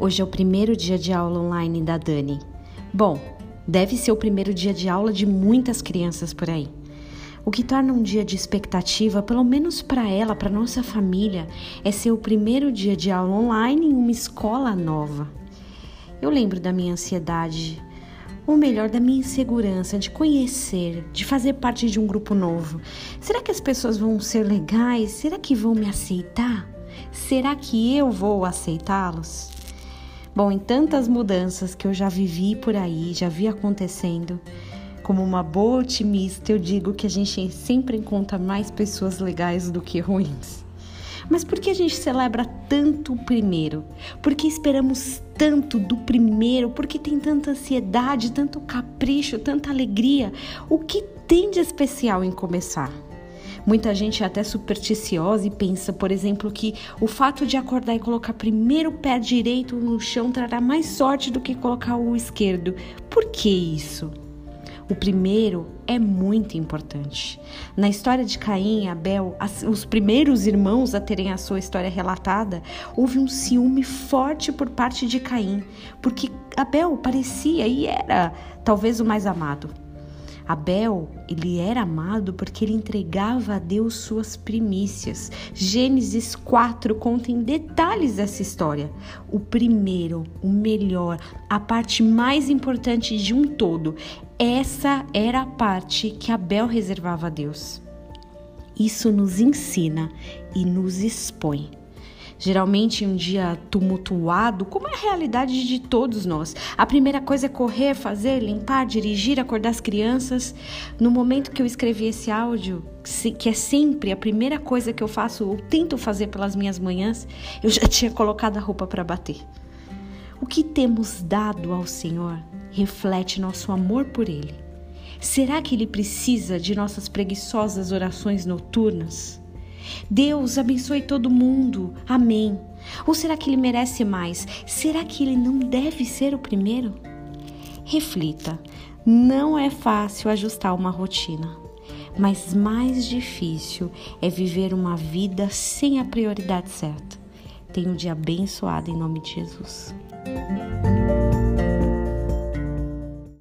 Hoje é o primeiro dia de aula online da Dani. Bom, deve ser o primeiro dia de aula de muitas crianças por aí. O que torna um dia de expectativa, pelo menos para ela, para nossa família, é ser o primeiro dia de aula online em uma escola nova. Eu lembro da minha ansiedade, ou melhor, da minha insegurança de conhecer, de fazer parte de um grupo novo. Será que as pessoas vão ser legais? Será que vão me aceitar? Será que eu vou aceitá-los? Bom, em tantas mudanças que eu já vivi por aí, já vi acontecendo, como uma boa otimista, eu digo que a gente sempre encontra mais pessoas legais do que ruins. Mas por que a gente celebra tanto o primeiro? Por que esperamos tanto do primeiro? Por que tem tanta ansiedade, tanto capricho, tanta alegria? O que tem de especial em começar? Muita gente é até supersticiosa e pensa, por exemplo, que o fato de acordar e colocar primeiro o pé direito no chão trará mais sorte do que colocar o esquerdo. Por que isso? O primeiro é muito importante. Na história de Caim e Abel, os primeiros irmãos a terem a sua história relatada, houve um ciúme forte por parte de Caim, porque Abel parecia e era talvez o mais amado. Abel, ele era amado porque ele entregava a Deus suas primícias. Gênesis 4 conta em detalhes essa história. O primeiro, o melhor, a parte mais importante de um todo. Essa era a parte que Abel reservava a Deus. Isso nos ensina e nos expõe geralmente um dia tumultuado, como é a realidade de todos nós. A primeira coisa é correr, fazer, limpar, dirigir, acordar as crianças. No momento que eu escrevi esse áudio, que é sempre a primeira coisa que eu faço ou tento fazer pelas minhas manhãs, eu já tinha colocado a roupa para bater. O que temos dado ao Senhor reflete nosso amor por Ele. Será que Ele precisa de nossas preguiçosas orações noturnas? Deus abençoe todo mundo. Amém. Ou será que ele merece mais? Será que ele não deve ser o primeiro? Reflita. Não é fácil ajustar uma rotina, mas mais difícil é viver uma vida sem a prioridade certa. Tenha um dia abençoado em nome de Jesus.